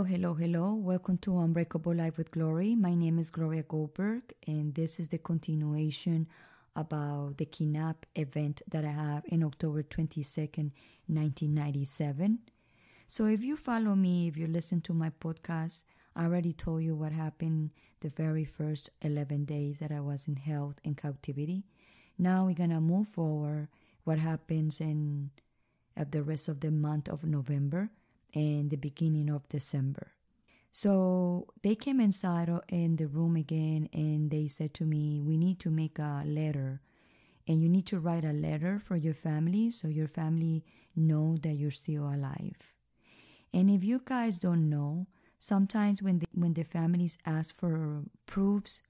Hello, hello, hello. Welcome to Unbreakable Life with Glory. My name is Gloria Goldberg, and this is the continuation about the kidnap event that I have in October 22nd, 1997. So, if you follow me, if you listen to my podcast, I already told you what happened the very first 11 days that I was in health in captivity. Now we're gonna move forward. What happens in at the rest of the month of November and the beginning of December. So they came inside in the room again and they said to me, We need to make a letter and you need to write a letter for your family so your family know that you're still alive. And if you guys don't know, sometimes when the, when the families ask for proofs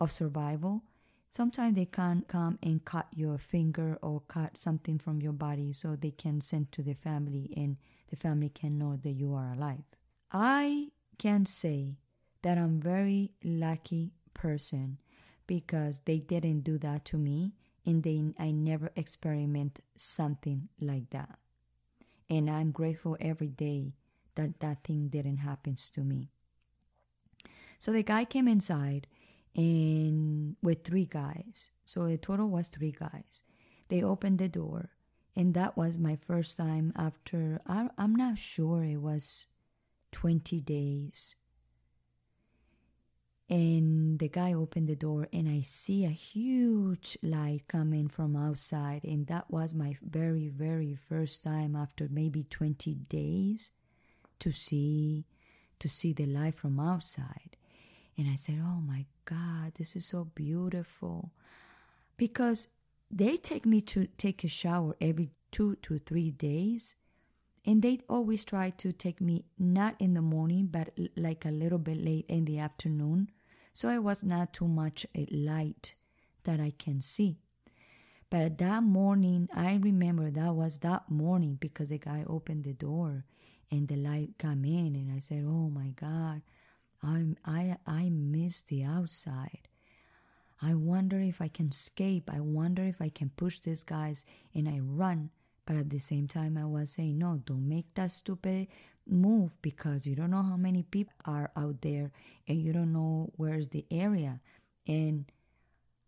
of survival, sometimes they can come and cut your finger or cut something from your body so they can send to the family and the family can know that you are alive. I can say that I'm very lucky person because they didn't do that to me and they I never experiment something like that. And I'm grateful every day that that thing didn't happen to me. So the guy came inside and with three guys. So the total was three guys. They opened the door and that was my first time after I, i'm not sure it was 20 days. And the guy opened the door and i see a huge light coming from outside. And that was my very very first time after maybe 20 days to see to see the light from outside. And i said oh my god this is so beautiful. Because they take me to take a shower every two to three days. And they'd always try to take me not in the morning, but like a little bit late in the afternoon. So it was not too much a light that I can see. But that morning, I remember that was that morning because the guy opened the door and the light came in, and I said, "Oh my God, I I I miss the outside. I wonder if I can escape. I wonder if I can push these guys. And I run. But at the same time, I was saying, no, don't make that stupid move because you don't know how many people are out there and you don't know where's the area. And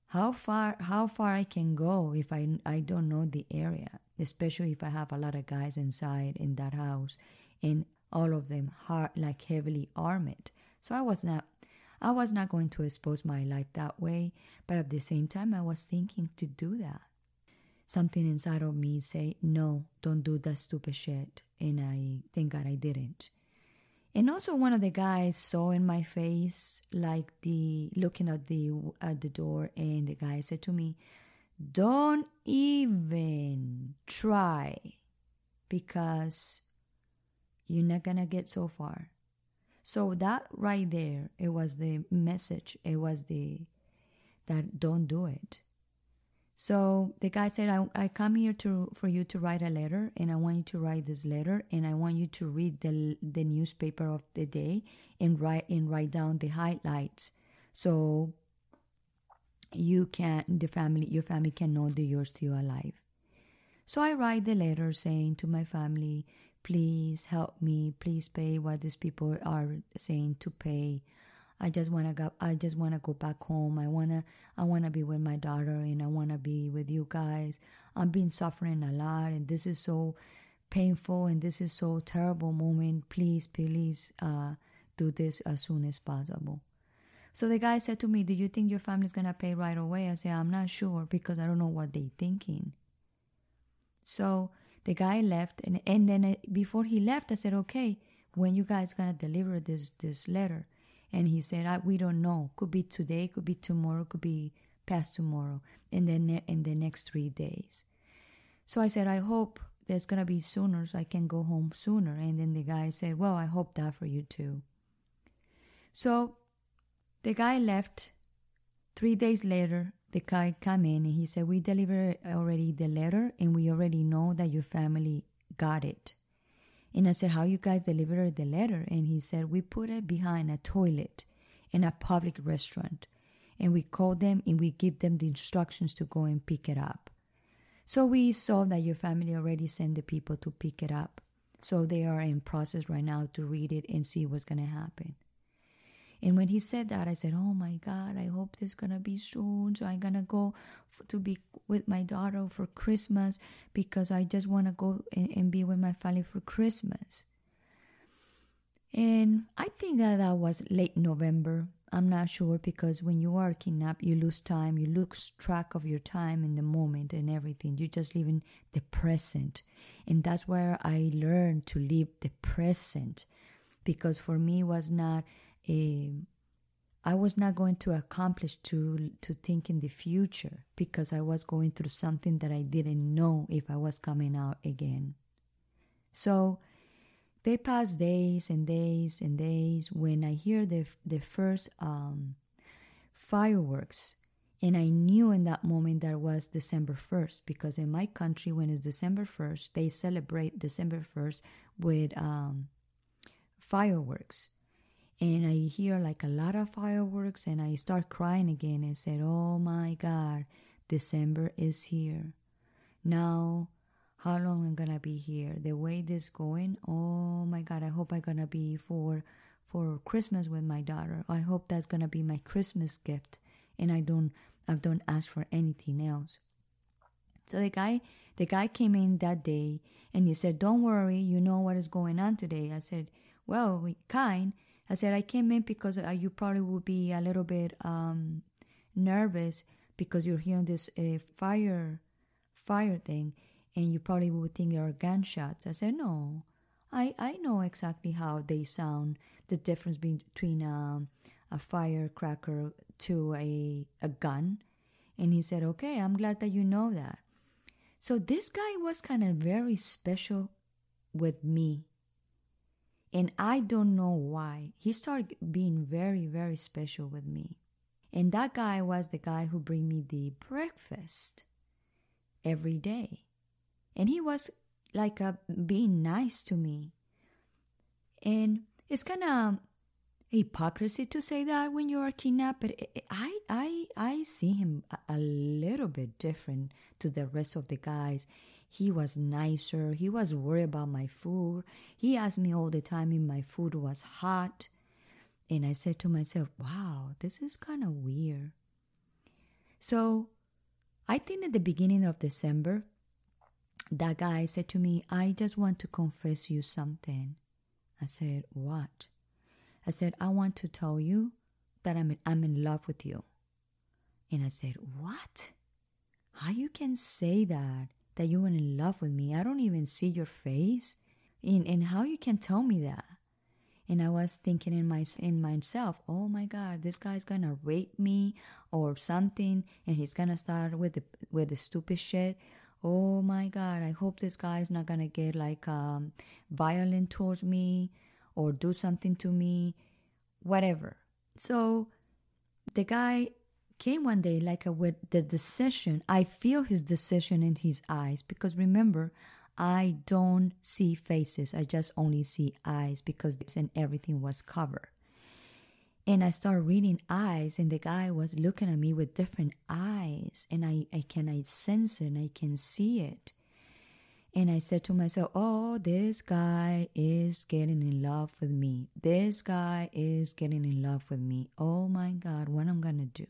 how far how far I can go if I I don't know the area especially if I have a lot of guys inside in that house and all of them hard like heavily armed. So I was not I was not going to expose my life that way, but at the same time, I was thinking to do that. Something inside of me say, no, don't do that stupid shit. And I thank God I didn't. And also one of the guys saw in my face, like the looking at the at the door, and the guy said to me, Don't even try because you're not gonna get so far. So that right there, it was the message. It was the that don't do it. So the guy said, I, I come here to for you to write a letter and I want you to write this letter and I want you to read the the newspaper of the day and write and write down the highlights. So you can the family your family can know that you're still alive. So I write the letter saying to my family, please help me please pay what these people are saying to pay i just want to go i just want to go back home. I want to i want to be with my daughter and i want to be with you guys. I've been suffering a lot and this is so painful and this is so terrible moment. Please please uh, do this as soon as possible. So the guy said to me do you think your family's gonna pay right away? I said i'm not sure because i don't know what they're thinking. So the guy left and, and then uh, before he left i said okay when you guys gonna deliver this this letter and he said we don't know. Could be today could be tomorrow could be past tomorrow and then in the next three days. So i said i hope there's gonna be sooner so i can go home sooner. And then the guy said well i hope that for you too. So the guy left. Three days later the guy came in and he said, We delivered already the letter and we already know that your family got it. And I said, How you guys delivered the letter? And he said, We put it behind a toilet in a public restaurant. And we call them and we give them the instructions to go and pick it up. So we saw that your family already sent the people to pick it up. So they are in process right now to read it and see what's going to happen. And when he said that, I said, "Oh my God, I hope this is gonna be soon. So I'm gonna go f- to be with my daughter for Christmas because I just wanna go and, and be with my family for Christmas." And I think that that was late November. I'm not sure because when you are kidnapped, you lose time, you lose track of your time in the moment and everything. You just live in the present. And that's where I learned to live the present because for me it was not a I was not going to accomplish to to think in the future because I was going through something that I didn't know if I was coming out again. So they pass days and days and days when I hear the the first um, fireworks, and I knew in that moment that was December first because in my country when it's December first they celebrate December first with um, fireworks, and I hear like a lot of fireworks and I start crying again and said, "Oh my God, December is here." Now how long I'm gonna be here. The way this going, oh my god, I hope I'm gonna be for for Christmas with my daughter. I hope that's gonna be my Christmas gift and I don't I don't ask for anything else. So the guy the guy came in that day and he said, Don't worry, you know what is going on today. I said, Well, we kind. I said I came in because uh, you probably will be a little bit um, nervous because you're hearing this uh, fire fire thing and you probably would think they are gunshots. I said, no, I, I know exactly how they sound, the difference between a, a firecracker to a, a gun. And he said, okay, I'm glad that you know that. So this guy was kind of very special with me. And I don't know why. He started being very, very special with me. And that guy was the guy who bring me the breakfast every day and he was like a, being nice to me. And it's kind of hypocrisy to say that when you are kidnapped, but I, I, I see him a little bit different to the rest of the guys. He was nicer. He was worried about my food. He asked me all the time if my food was hot. And I said to myself, wow, this is kind of weird. So I think at the beginning of December, that guy said to me, I just want to confess you something. I said, What? I said, I want to tell you that I'm in, I'm in love with you. And I said, What? How you can say that? That you're in love with me? I don't even see your face. And, and how you can tell me that? And I was thinking in my in myself, oh my God, this guy's gonna rape me or something, and he's gonna start with the with the stupid shit oh my god i hope this guy is not gonna get like um, violent towards me or do something to me whatever so the guy came one day like a, with the decision i feel his decision in his eyes because remember i don't see faces i just only see eyes because this and everything was covered and I started reading eyes, and the guy was looking at me with different eyes, and I, I can I sense it, and I can see it. And I said to myself, Oh, this guy is getting in love with me. This guy is getting in love with me. Oh my God, what I'm gonna do?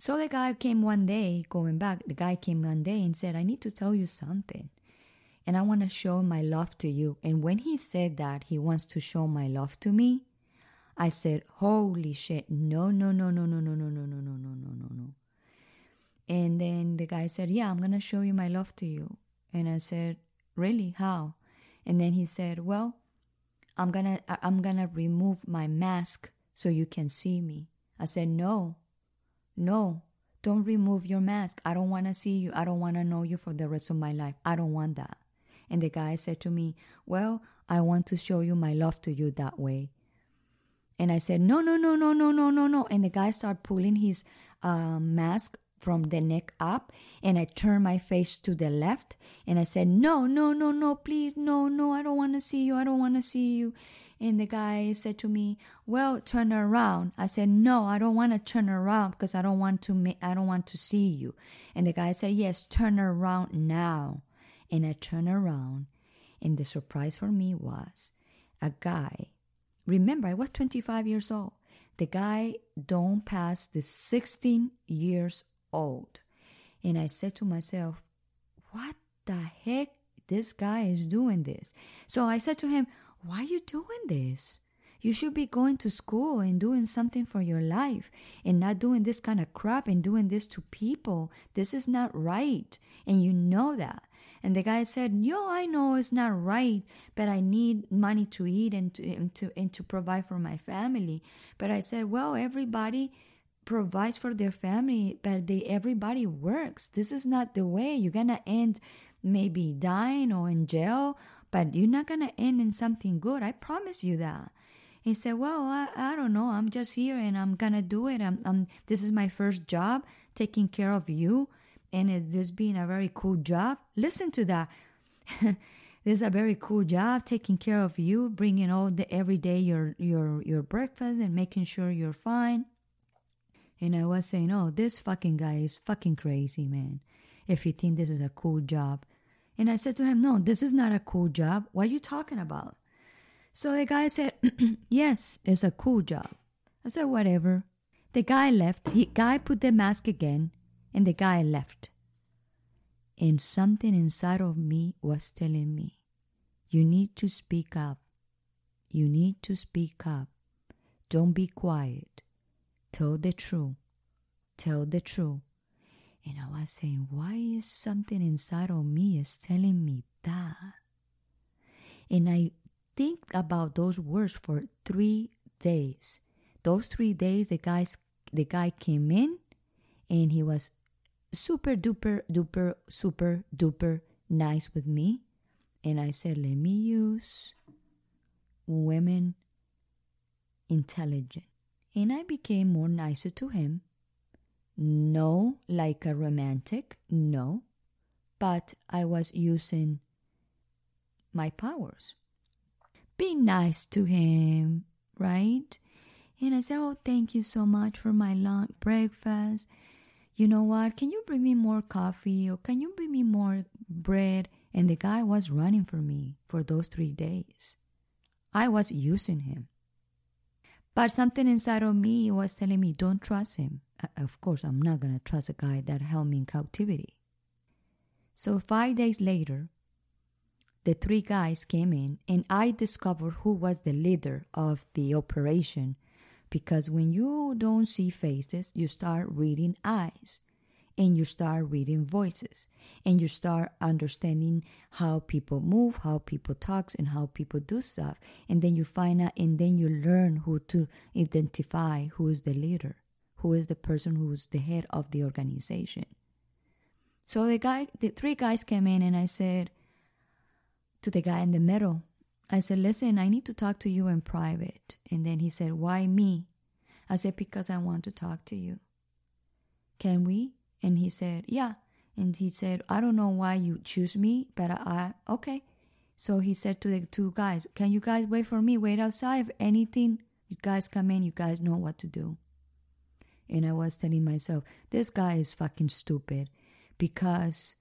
So the guy came one day, going back, the guy came one day and said, I need to tell you something. And I want to show my love to you. And when he said that he wants to show my love to me, I said, Holy shit, no, no, no, no, no, no, no, no, no, no, no, no, no, no. And then the guy said, Yeah, I'm going to show you my love to you. And I said, Really? How? And then he said, Well, I'm gonna I'm gonna remove my mask so you can see me. I said, No, no, don't remove your mask. I don't wanna see you. I don't wanna know you for the rest of my life. I don't want that. And the guy said to me, Well, I want to show you my love to you that way. And I said, No, no, no, no, no, no, no, no. And the guy started pulling his uh, mask from the neck up. And I turned my face to the left. And I said, no, no, no, no, please, no, no, I don't want to see you. I don't want to see you. And the guy said to me, "Well, turn around." I said, "No, I don't want to turn around because I don't want to. I don't want to see you." And the guy said, "Yes, turn around now." And I turned around, And the surprise for me was a guy. Remember, I was 25 years old. The guy don't pass the 16 years old. And I said to myself, what the heck? This guy is doing this. So I said to him, why are you doing this? You should be going to school and doing something for your life and not doing this kind of crap and doing this to people. This is not right. And you know that. And the guy said, Yo, I know it's not right, but I need money to eat and to, and to, and to provide for my family. But I said, Well, everybody provides for their family, but they, everybody works. This is not the way. You're to end maybe dying or in jail, but you're not to end in something good. I promise you that. He said, Well, I, I don't know. I'm just here and I'm to do it. I'm, I'm, this is my first job taking care of you. And it, this being a very cool job. Listen to that. this is a very cool job taking care of you, bringing all the every day your, your, your breakfast and making sure you're fine. And I was saying, Oh, this fucking guy is fucking crazy, man. If he think this is a cool job. And I said to him, No, this is not a cool job. What are you talking about? So the guy said, Yes, it's a cool job. I said, Whatever. The guy left. The guy put the mask again, and the guy left. And something inside of me was telling me, You need to speak up. You need to speak up. Don't be quiet. Tell the truth. Tell the truth. And I was saying, Why is something inside of me is telling me that? And I think about those words for three days. Those three days, the guys, the guy came in, and he was super duper duper super duper nice with me, and I said, "Let me use women intelligent," and I became more nicer to him. No, like a romantic, no, but I was using my powers be nice to him, right? And I said, Oh, thank you so much for my lunch breakfast. You know what? Can you bring me more coffee or can you bring me more bread? And the guy was running for me for those three days. I was using him. But something inside of me was telling me, don't trust him. Uh, of course, I'm not going to trust a guy that held me in captivity. So, five days later, the three guys came in and I discovered who was the leader of the operation because when you don't see faces, you start reading eyes and you start reading voices and you start understanding how people move, how people talk and how people do stuff and then you find out and then you learn who to identify who is the leader, who is the person who's the head of the organization. So the guy the three guys came in and I said, to the guy in the middle. I said, Listen, I need to talk to you in private. And then he said, Why me? I said, Because I want to talk to you. Can we? And he said, Yeah. And he said, I don't know why you choose me, but I, okay. So he said to the two guys, Can you guys wait for me? Wait outside. If anything, you guys come in, you guys know what to do. And I was telling myself, This guy is fucking stupid because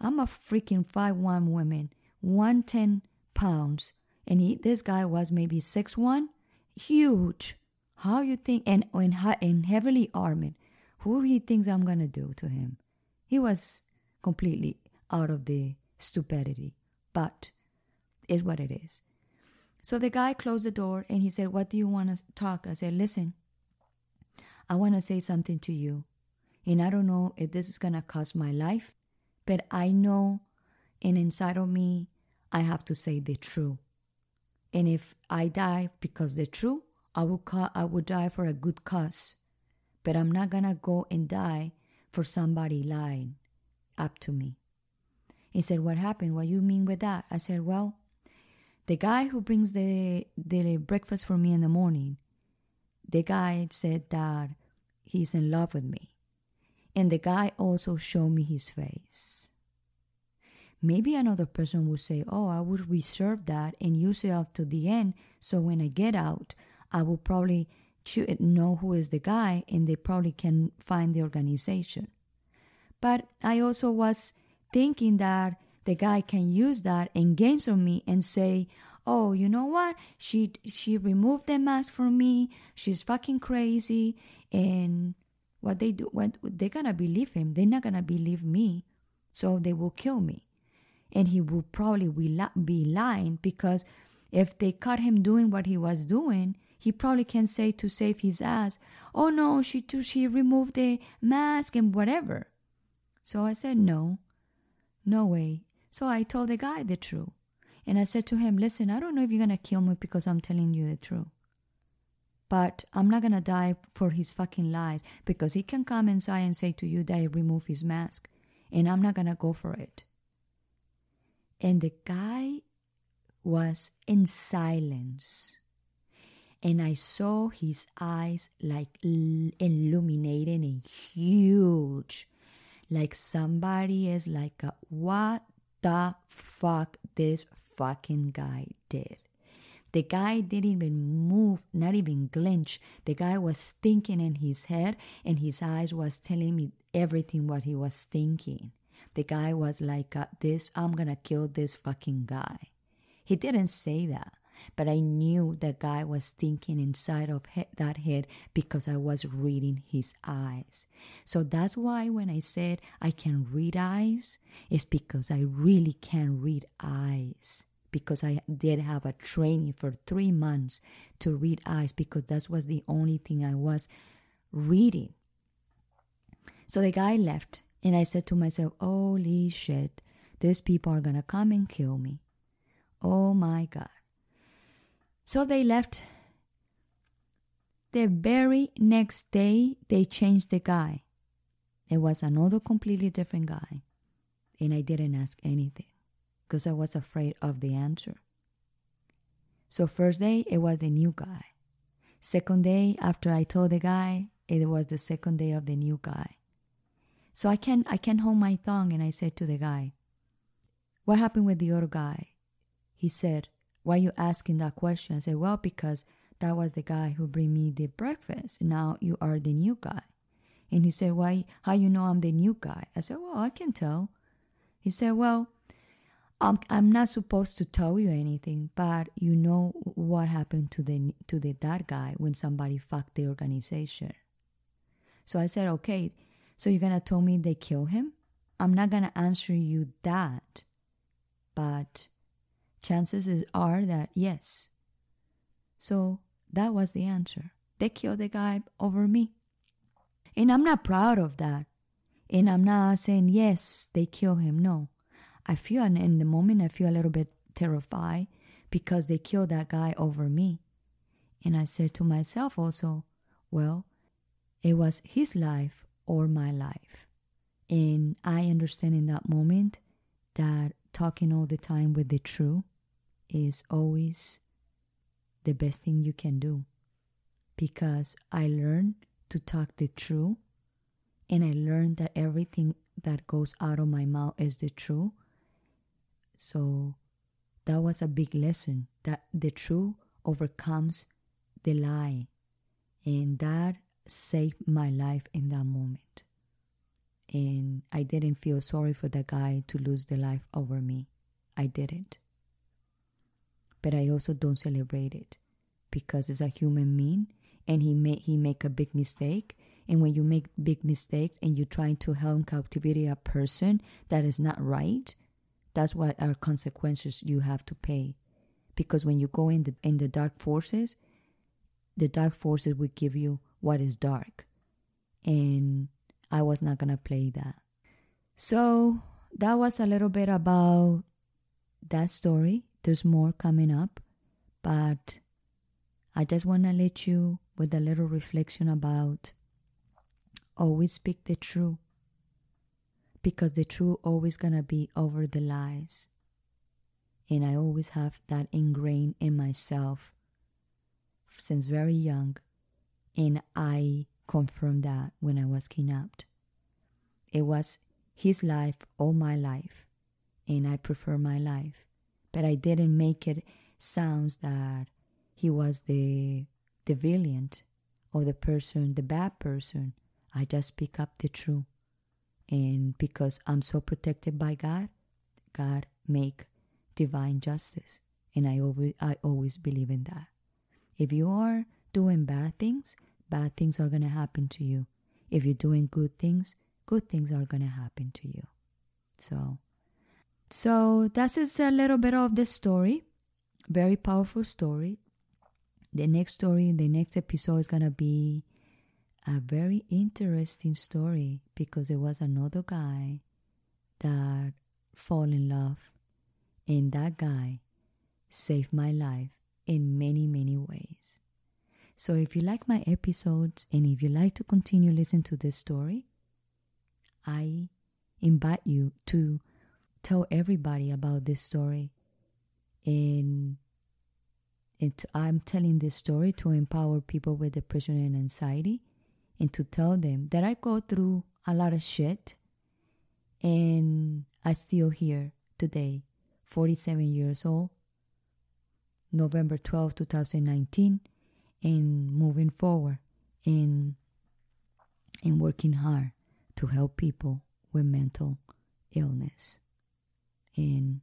I'm a freaking 5 1 woman 110 pounds and he, this guy was maybe six one, huge how you think and, and, and heavily armored who he thinks i'm gonna do to him he was completely out of the stupidity but it's what it is so the guy closed the door and he said what do you want to talk i said listen i want to say something to you and i don't know if this is gonna cost my life but i know and inside of me I have to say the truth. And if I die because the truth, I will ca- I will die for a good cause. But I'm not gonna go and die for somebody lying up to me. He said, What happened? What you mean with that? I said, Well, the guy who brings the the breakfast for me in the morning, the guy said that he's in love with me. And the guy also showed me his face. Maybe another person would say, Oh, I would reserve that and use it up to the end. So when I get out, I will probably know who is the guy and they probably can find the organization. But I also was thinking that the guy can use that and games on me and say, "Oh, you know what? She she removed the mask from me. She's fucking crazy." And what they do, what they're gonna believe him. They're not gonna believe me, so they will kill me. And he will probably be lying because if they caught him doing what he was doing, he probably can say to save his ass, "Oh no, she too, she removed the mask and whatever." So I said, "No, no way." So I told the guy the truth, and I said to him, "Listen, I don't know if you're gonna kill me because I'm telling you the truth." But I'm not gonna die for his fucking lies because he can come inside and say to you that I removed his mask, and I'm not gonna go for it. And the guy was in silence and I saw his eyes like illuminated and huge, like somebody is like, a, what the fuck this fucking guy did. The guy didn't even move, not even clench. The guy was thinking in his head, and his eyes was telling me everything what he was thinking. The guy was like, "This, I'm gonna kill this fucking guy." He didn't say that, but I knew the guy was thinking inside of he- that head because I was reading his eyes. So that's why when I said I can read eyes, it's because I really can read eyes. Because I did have a training for three months to read eyes because that was the only thing I was reading. So the guy left, and I said to myself, Holy shit, these people are gonna come and kill me. Oh my God. So they left. The very next day, they changed the guy. It was another completely different guy. And I didn't ask anything because I was afraid of the answer. So, first day, it was the new guy. Second day, after I told the guy, it was the second day of the new guy. So I can I can hold my tongue and I said to the guy, What happened with the other guy? He said, why you asking that question? I said, well, because that was the guy who bring me the breakfast. Now you are the new guy. And he said, why, how you know I'm the new guy? I said, well, I can tell. He said, well, I'm, I'm not supposed to tell you anything, but you know what happened to the, to the that guy when somebody fucked the organization. So I said, okay, so you're going to tell me they kill him? I'm not going to answer you that, but chances are that yes. So that was the answer. They killed the guy over me. And I'm not proud of that. And I'm not saying, yes, they killed him. No. I feel, and in the moment, I feel a little bit terrified because they killed that guy over me. And I said to myself also, well, it was his life or my life. And I understand in that moment that talking all the time with the truth is always the best thing you can do because I learned to talk the truth and I learned that everything that goes out of my mouth is the truth. So that was a big lesson that the truth overcomes the lie. And that saved my life in that moment. And I didn't feel sorry for the guy to lose the life over me. I didn't but I also don't celebrate it because it's a human being and he may he make a big mistake. And when you make big mistakes and you're trying to help captivity a person that is not right that's what are consequences you have to pay. Because when you go in the in the dark forces the dark forces will give you what is dark. And i was not gonna play that. So that was a little bit about that story there's more coming up, but I just want to let you with a little reflection about always speak the truth because the truth always gonna be over the lies. And i always have that ingrained in myself since very young and i confirmed that when i was kidnapped. It was his life or my life and i prefer my life but I didn't make it sounds that he was the the villain or the person, the bad person. I just pick up the truth. And because I'm so protected by God, God make divine justice. And I always, I always believe in that. If you are doing bad things, bad things are going to happen to you. If you're doing good things, good things are going to happen to you. So, so that is a little bit of the story. Very powerful story. The next story, the next episode is going to be a very interesting story because it was another guy that fall in love and that guy saved my life in many many ways so if you like my episodes and if you like to continue listening to this story i invite you to tell everybody about this story and i'm telling this story to empower people with depression and anxiety and to tell them that I go through a lot of shit and I still here today, 47 years old, November 12, 2019, and moving forward and, and working hard to help people with mental illness. And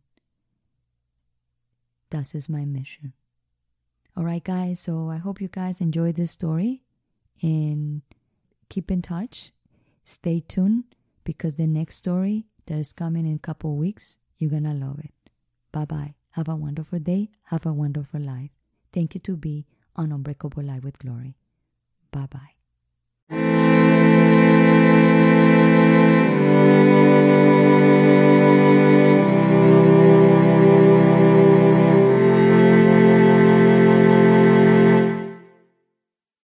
that is my mission. All right, guys. So I hope you guys enjoyed this story and keep in touch. Stay tuned because the next story that is coming in a couple weeks, you're going to love it. Bye bye. Have a wonderful day. Have a wonderful life. Thank you to be on Unbreakable Life with Glory. Bye bye.